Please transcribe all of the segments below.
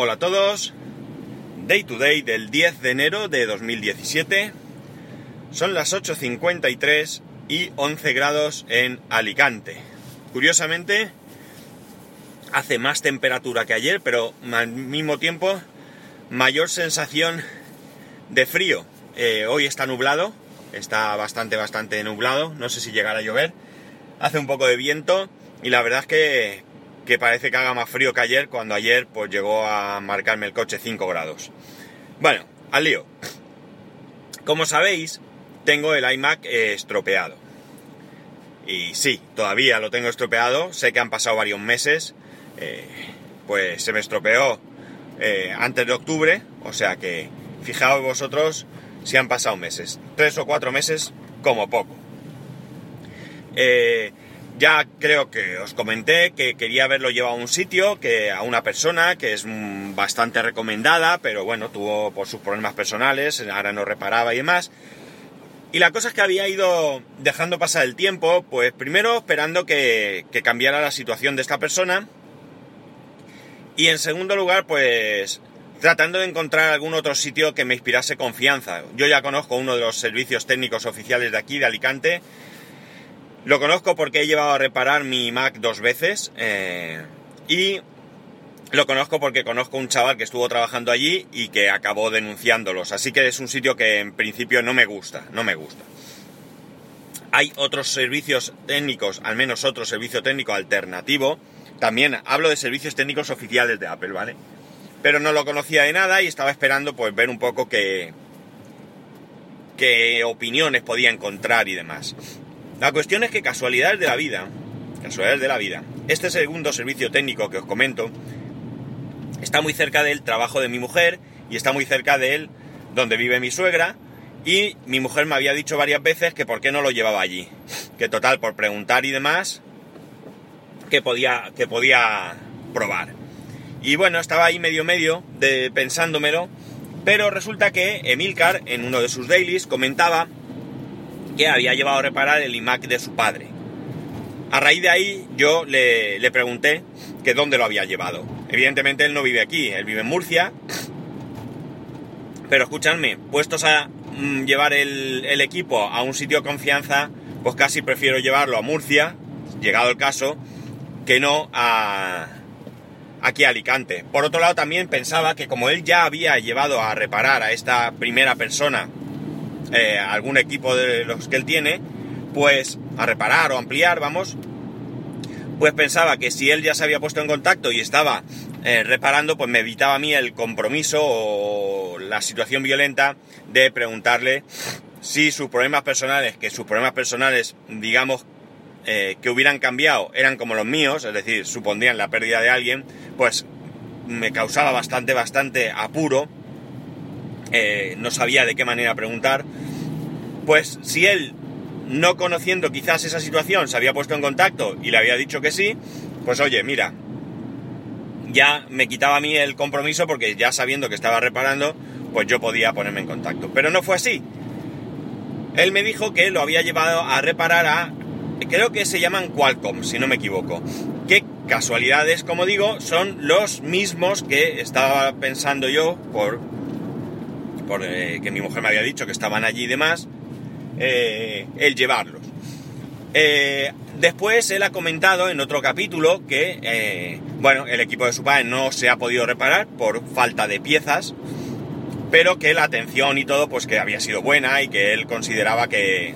Hola a todos. Day to day del 10 de enero de 2017. Son las 8.53 y 11 grados en Alicante. Curiosamente, hace más temperatura que ayer, pero al mismo tiempo mayor sensación de frío. Eh, hoy está nublado, está bastante, bastante nublado. No sé si llegará a llover. Hace un poco de viento y la verdad es que, que parece que haga más frío que ayer, cuando ayer pues llegó a marcarme el coche 5 grados. Bueno, al lío. Como sabéis, tengo el iMac eh, estropeado. Y sí, todavía lo tengo estropeado, sé que han pasado varios meses, eh, pues se me estropeó eh, antes de octubre, o sea que fijaos vosotros si han pasado meses, tres o cuatro meses como poco. Ya creo que os comenté que quería haberlo llevado a un sitio, que a una persona que es mm, bastante recomendada, pero bueno, tuvo por sus problemas personales, ahora no reparaba y demás. Y la cosa es que había ido dejando pasar el tiempo, pues primero esperando que, que cambiara la situación de esta persona. Y en segundo lugar, pues tratando de encontrar algún otro sitio que me inspirase confianza. Yo ya conozco uno de los servicios técnicos oficiales de aquí, de Alicante, lo conozco porque he llevado a reparar mi Mac dos veces eh, y lo conozco porque conozco un chaval que estuvo trabajando allí y que acabó denunciándolos. Así que es un sitio que en principio no me gusta, no me gusta. Hay otros servicios técnicos, al menos otro servicio técnico alternativo. También hablo de servicios técnicos oficiales de Apple, ¿vale? Pero no lo conocía de nada y estaba esperando pues ver un poco qué, qué opiniones podía encontrar y demás. La cuestión es que casualidades de la vida, casualidades de la vida, este segundo servicio técnico que os comento está muy cerca del trabajo de mi mujer y está muy cerca de él donde vive mi suegra y mi mujer me había dicho varias veces que por qué no lo llevaba allí. Que total, por preguntar y demás, que podía, que podía probar. Y bueno, estaba ahí medio medio pensándomelo, pero resulta que Emilcar en uno de sus dailies comentaba que había llevado a reparar el iMac de su padre. A raíz de ahí yo le, pregunté que dónde lo había llevado. Evidentemente él no vive aquí, él vive en Murcia. Pero escúchame, puestos a mm, llevar el, el, equipo a un sitio de confianza, pues casi prefiero llevarlo a Murcia, llegado el caso, que no a aquí a Alicante. Por otro lado también pensaba que como él ya había llevado a reparar a esta primera persona eh, algún equipo de los que él tiene, pues a reparar o ampliar, vamos, pues pensaba que si él ya se había puesto en contacto y estaba eh, reparando, pues me evitaba a mí el compromiso o la situación violenta de preguntarle si sus problemas personales, que sus problemas personales, digamos, eh, que hubieran cambiado eran como los míos, es decir, supondrían la pérdida de alguien, pues me causaba bastante, bastante apuro eh, no sabía de qué manera preguntar, pues si él, no conociendo quizás esa situación, se había puesto en contacto y le había dicho que sí, pues oye, mira, ya me quitaba a mí el compromiso porque ya sabiendo que estaba reparando, pues yo podía ponerme en contacto. Pero no fue así. Él me dijo que lo había llevado a reparar a, creo que se llaman Qualcomm, si no me equivoco. Qué casualidades, como digo, son los mismos que estaba pensando yo por porque que mi mujer me había dicho que estaban allí y demás, eh, el llevarlos. Eh, después él ha comentado en otro capítulo que, eh, bueno, el equipo de su padre no se ha podido reparar por falta de piezas, pero que la atención y todo, pues que había sido buena y que él consideraba que,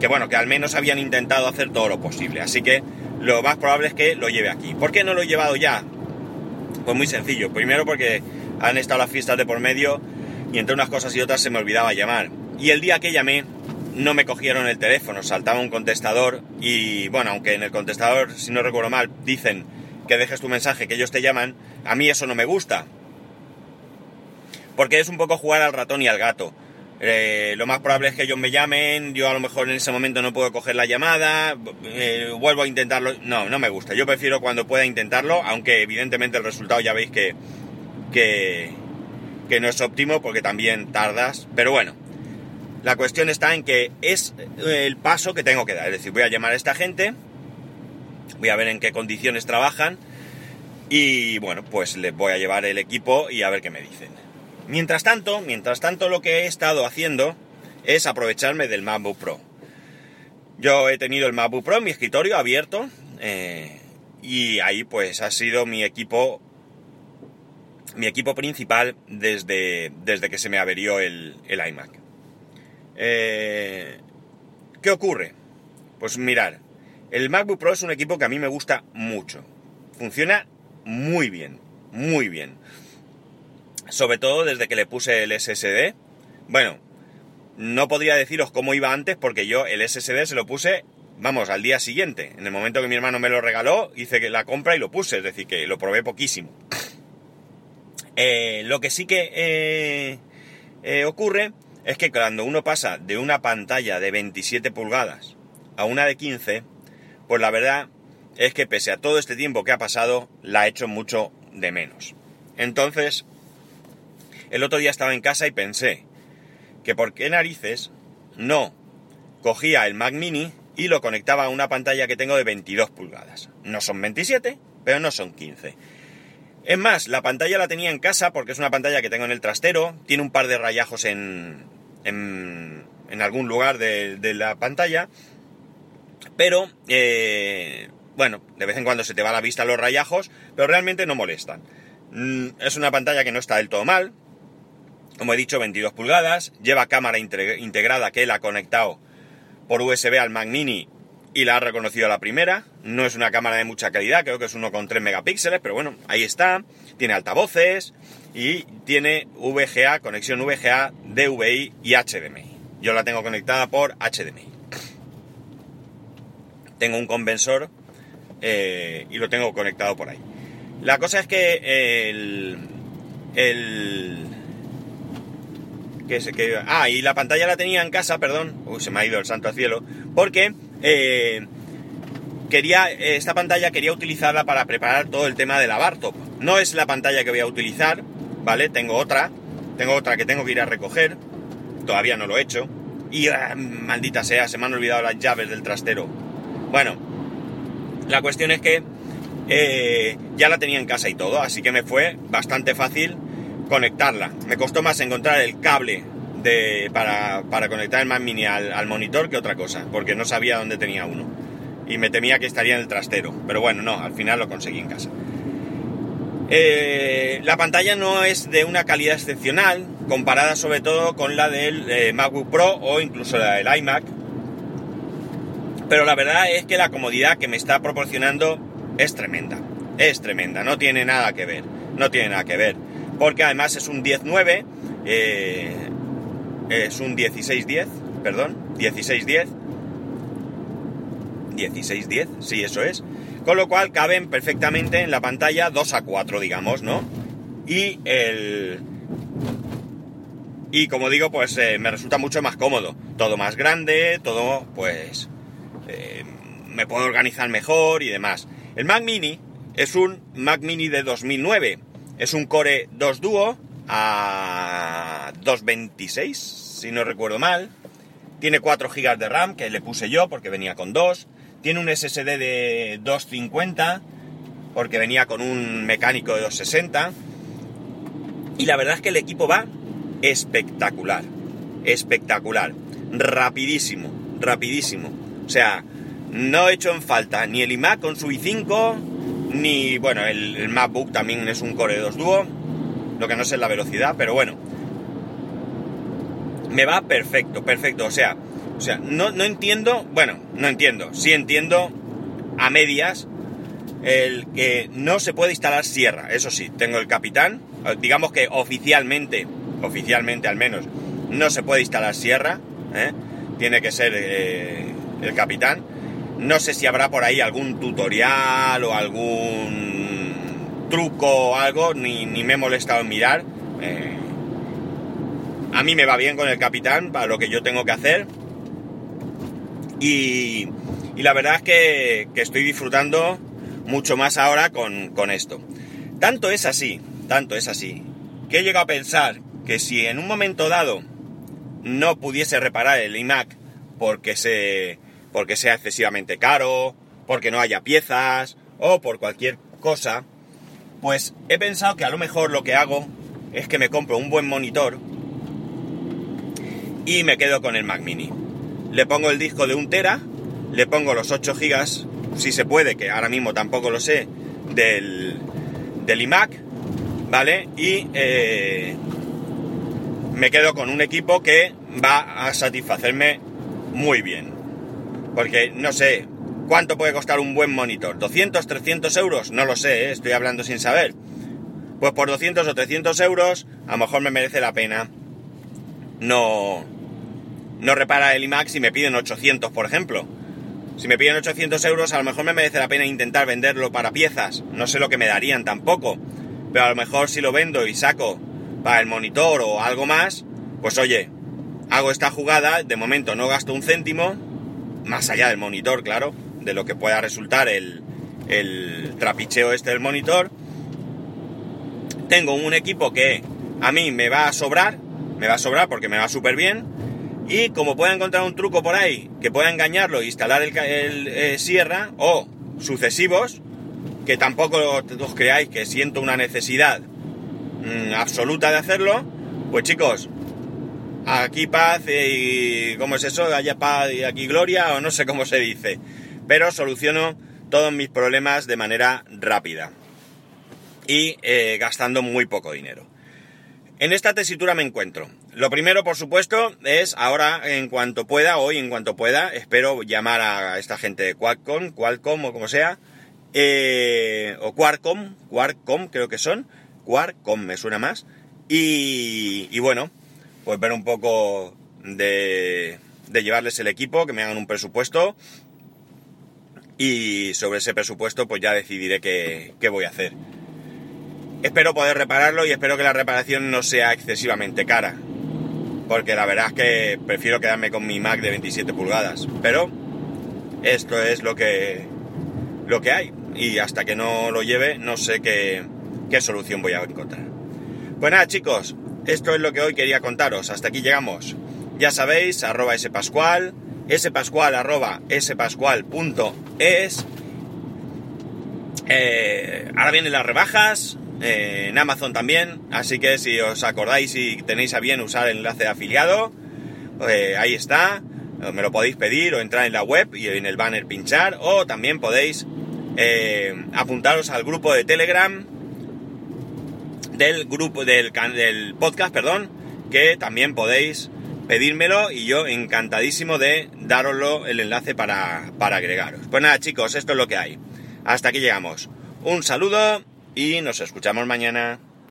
que bueno, que al menos habían intentado hacer todo lo posible. Así que lo más probable es que lo lleve aquí. ¿Por qué no lo he llevado ya? Pues muy sencillo. Primero porque han estado las fiestas de por medio y entre unas cosas y otras se me olvidaba llamar. Y el día que llamé no me cogieron el teléfono, saltaba un contestador y bueno, aunque en el contestador, si no recuerdo mal, dicen que dejes tu mensaje, que ellos te llaman, a mí eso no me gusta. Porque es un poco jugar al ratón y al gato. Eh, lo más probable es que ellos me llamen, yo a lo mejor en ese momento no puedo coger la llamada, eh, vuelvo a intentarlo. No, no me gusta. Yo prefiero cuando pueda intentarlo, aunque evidentemente el resultado ya veis que, que, que no es óptimo porque también tardas, pero bueno, la cuestión está en que es eh, el paso que tengo que dar, es decir, voy a llamar a esta gente, voy a ver en qué condiciones trabajan Y bueno, pues les voy a llevar el equipo y a ver qué me dicen. Mientras tanto, mientras tanto lo que he estado haciendo es aprovecharme del MacBook Pro. Yo he tenido el MacBook Pro en mi escritorio abierto eh, y ahí pues ha sido mi equipo mi equipo principal desde, desde que se me averió el, iMac. Eh, ¿Qué ocurre? Pues mirar, el MacBook Pro es un equipo que a mí me gusta mucho. Funciona muy bien, muy bien. Sobre todo desde que le puse el SSD. Bueno, no podría deciros cómo iba antes porque yo el SSD se lo puse, vamos, al día siguiente. En el momento que mi hermano me lo regaló, hice la compra y lo puse, es decir, que lo probé poquísimo. Eh, lo que sí que eh, eh, ocurre es que cuando uno pasa de una pantalla de 27 pulgadas a una de 15, pues la verdad es que pese a todo este tiempo que ha pasado, la he hecho mucho de menos. Entonces, el otro día estaba en casa y pensé que por qué narices no cogía el Mac mini y lo conectaba a una pantalla que tengo de 22 pulgadas. No son 27, pero no son 15. Es más, la pantalla la tenía en casa porque es una pantalla que tengo en el trastero, tiene un par de rayajos en, en, algún lugar de, la pantalla, pero eh, bueno, de vez en cuando se te va a la vista los rayajos, pero realmente no molestan. Mm, es una pantalla que no está del todo mal. Como he dicho, 22 pulgadas. Lleva cámara integrada que él ha conectado por USB al Mac Mini y la ha reconocido a la primera. No es una cámara de mucha calidad, creo que es 1,3 megapíxeles, pero bueno, ahí está. Tiene altavoces y tiene VGA, conexión VGA, DVI y HDMI. Yo la tengo conectada por HDMI. Tengo un conversor eh, y lo tengo conectado por ahí. La cosa es que el... el que, que, ah, y la pantalla la tenía en casa, perdón, se me ha ido el santo al cielo, porque eh, quería, esta pantalla quería utilizarla para preparar todo el tema de la Bartop. No es la pantalla que voy a utilizar, ¿vale? Tengo otra, tengo otra que tengo que ir a recoger, todavía no lo he hecho, y ah, maldita sea, se me han olvidado las llaves del trastero. Bueno, la cuestión es que eh, ya la tenía en casa y todo, así que me fue bastante fácil conectarla. Me costó más encontrar el cable de, para, conectar el Mac Mini al, monitor que otra cosa, porque no sabía dónde tenía uno. Y me temía que estaría en el trastero. Pero bueno, no, al final lo conseguí en casa. Eh, la pantalla no es de una calidad excepcional, comparada sobre todo con la del eh, MacBook Pro o incluso la del iMac, pero la verdad es que la comodidad que me está proporcionando es tremenda. Es tremenda, no tiene nada que ver. No tiene nada que ver. Porque además es un 10.9, eh, es un 16.10, perdón, 16.10. 16.10, sí, eso es. Con lo cual caben perfectamente en la pantalla 2 a 4, digamos, ¿no? Y el... Y como digo, pues eh, me resulta mucho más cómodo. Todo más grande, todo pues eh, me puedo organizar mejor y demás. El Mac Mini es un Mac Mini de 2009. Es un Core 2 Duo a 226, si no recuerdo mal. Tiene 4 GB de RAM, que le puse yo porque venía con 2. Tiene un SSD de 250, porque venía con un mecánico de 260. Y la verdad es que el equipo va espectacular. Espectacular. Rapidísimo. Rapidísimo. O sea, no he hecho en falta ni el iMac con su i5, ni, bueno, el, MacBook también es un Core 2 Duo, lo que no sé es la velocidad, pero bueno. Me va perfecto, perfecto. O sea, o sea, no, no entiendo, bueno, no entiendo, sí entiendo a medias el que no se puede instalar Sierra. Eso sí, tengo el Capitán, digamos que oficialmente, oficialmente al menos, no se puede instalar Sierra, ¿eh? tiene que ser eh, el capitán. No sé si habrá por ahí algún tutorial o algún truco o algo, ni, me he molestado en mirar. Eh, a mí me va bien con el capitán para lo que yo tengo que hacer. Y, la verdad es que, estoy disfrutando mucho más ahora con, con esto. Tanto es así, tanto es así, que he llegado a pensar que si en un momento dado no pudiese reparar el iMac porque se porque sea excesivamente caro, porque no haya piezas o por cualquier cosa, Pues he pensado que a lo mejor lo que hago es que me compro un buen monitor y me quedo con el Mac Mini. Le pongo el disco de un tera, le pongo los 8 gigas, si se puede, que ahora mismo tampoco lo sé, del, del iMac, ¿vale? Y eh, me quedo con un equipo que va a satisfacerme muy bien. Porque no sé, ¿cuánto puede costar un buen monitor? ¿200, 300 euros? No lo sé, ¿eh? estoy hablando sin saber. Pues por 200 o 300 euros, a lo mejor me merece la pena no, no repara el iMac si me piden 800, por ejemplo. Si me piden 800 euros, a lo mejor me merece la pena intentar venderlo para piezas. No sé lo que me darían tampoco. Pero a lo mejor si lo vendo y saco para el monitor o algo más, pues oye, hago esta jugada, de momento no gasto un céntimo, más allá del monitor, claro, de lo que pueda resultar el, el trapicheo este del monitor. Tengo un equipo que a mí me va a sobrar, me va a sobrar porque me va súper bien. Y como pueda encontrar un truco por ahí que pueda engañarlo e instalar el, eh, Sierra o sucesivos, que tampoco os creáis que siento una necesidad mm, absoluta de hacerlo, pues chicos, aquí paz y... ¿cómo es eso? Haya paz y aquí gloria o no sé cómo se dice. Pero soluciono todos mis problemas de manera rápida y eh, gastando muy poco dinero. En esta tesitura me encuentro. Lo primero, por supuesto, es ahora, en cuanto pueda, hoy en cuanto pueda, espero llamar a esta gente de Qualcomm, Qualcomm o como sea, eh, o Quarcom, Quarcom creo que son, Quarcom me suena más, y, bueno, pues ver un poco de, de llevarles el equipo, que me hagan un presupuesto, y sobre ese presupuesto pues ya decidiré qué, qué voy a hacer. Espero poder repararlo y espero que la reparación no sea excesivamente cara. Porque la verdad es que prefiero quedarme con mi Mac de 27 pulgadas. Pero esto es lo que, lo que hay. Y hasta que no lo lleve, no sé qué, qué solución voy a encontrar. Pues nada, chicos, esto es lo que hoy quería contaros. Hasta aquí llegamos. Ya sabéis, arroba spascual, spascual arroba spascual.es. Eh, ahora vienen las rebajas, eh, en Amazon también, así que si os acordáis y tenéis a bien usar el enlace de afiliado, eh, ahí está, me lo podéis pedir o entrar en la web y en el banner pinchar, o también podéis apuntaros al grupo de Telegram del grupo del, del podcast, perdón, que también podéis pedírmelo y yo encantadísimo de daroslo el enlace para, para agregaros. Pues nada chicos, esto es lo que hay. Hasta aquí llegamos. Un saludo y nos escuchamos mañana.